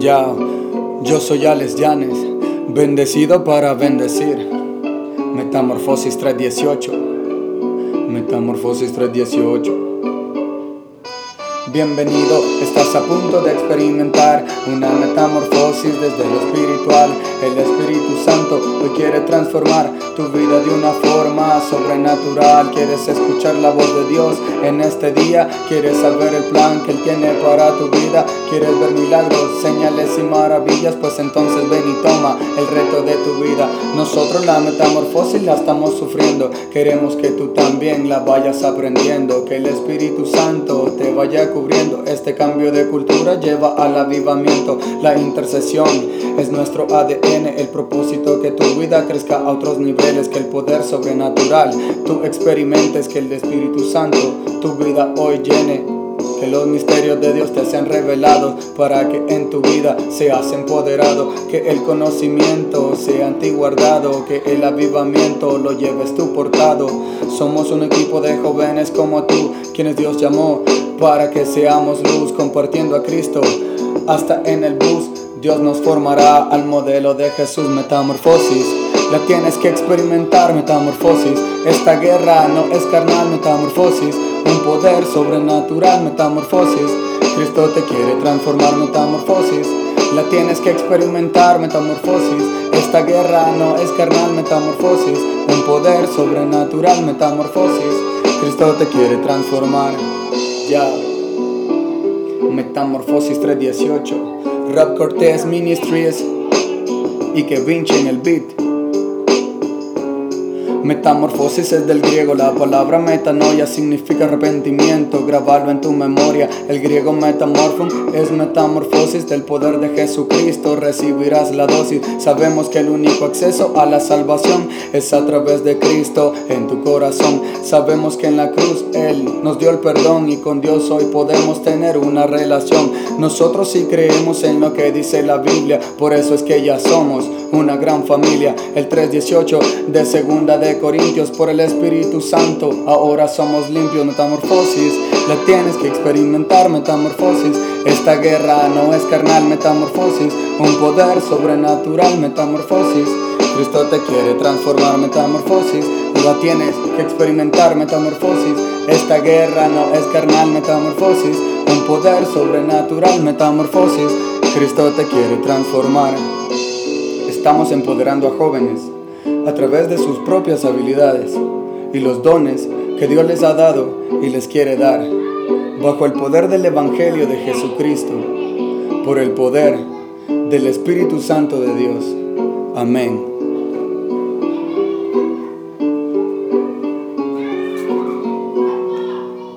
Ya, yo soy Alex Llanes, bendecido para bendecir. Metamorfosis 318. Metamorfosis 318. Bienvenido, estás a punto de experimentar una metamorfosis desde lo espiritual. El Espíritu Santo hoy quiere transformar tu vida de una forma sobrenatural. Quieres escuchar la voz de Dios en este día. Quieres saber el plan que Él tiene para tu vida. Quieres ver milagros, señales y maravillas. Pues entonces ven y toma el reto de tu vida. Nosotros la metamorfosis la estamos sufriendo. Queremos que tú también la vayas aprendiendo. Que el Espíritu Santo te vaya a este cambio de cultura lleva al avivamiento. La intercesión es nuestro ADN, el propósito que tu vida crezca a otros niveles, que el poder sobrenatural tú experimentes, que el Espíritu Santo tu vida hoy llene que los misterios de Dios te sean revelados para que en tu vida seas empoderado, que el conocimiento sea en ti guardado, que el avivamiento lo lleves tú portado. Somos un equipo de jóvenes como tú, quienes Dios llamó para que seamos luz compartiendo a Cristo. Hasta en el bus Dios nos formará al modelo de Jesús metamorfosis. La tienes que experimentar metamorfosis. Esta guerra no es carnal metamorfosis un poder sobrenatural, metamorfosis. Cristo te quiere transformar, metamorfosis. La tienes que experimentar, metamorfosis. Esta guerra no es carnal, metamorfosis. Un poder sobrenatural, metamorfosis. Cristo te quiere transformar. Metamorfosis 318. Rap Cortés Ministries. Y que Vinci en el beat. Metamorfosis es del griego, la palabra metanoia significa arrepentimiento, grabarlo en tu memoria. El griego metamorphon es metamorfosis del poder de Jesucristo, recibirás la dosis. Sabemos que el único acceso a la salvación es a través de Cristo en tu corazón. Sabemos que en la cruz Él nos dio el perdón y con Dios hoy podemos tener una relación. Nosotros sí creemos en lo que dice la Biblia, por eso es que ya somos una gran familia. El 318 de segunda Corintios por el Espíritu Santo. Ahora somos limpios, metamorfosis. La tienes que experimentar, metamorfosis. Esta guerra no es carnal, metamorfosis. Un poder sobrenatural, metamorfosis. Cristo te quiere transformar, metamorfosis. La tienes que experimentar, metamorfosis. Esta guerra no es carnal, metamorfosis. Un poder sobrenatural, metamorfosis. Cristo te quiere transformar. Estamos empoderando a jóvenes a través de sus propias habilidades y los dones que Dios les ha dado y les quiere dar, bajo el poder del Evangelio de Jesucristo, por el poder del Espíritu Santo de Dios. Amén.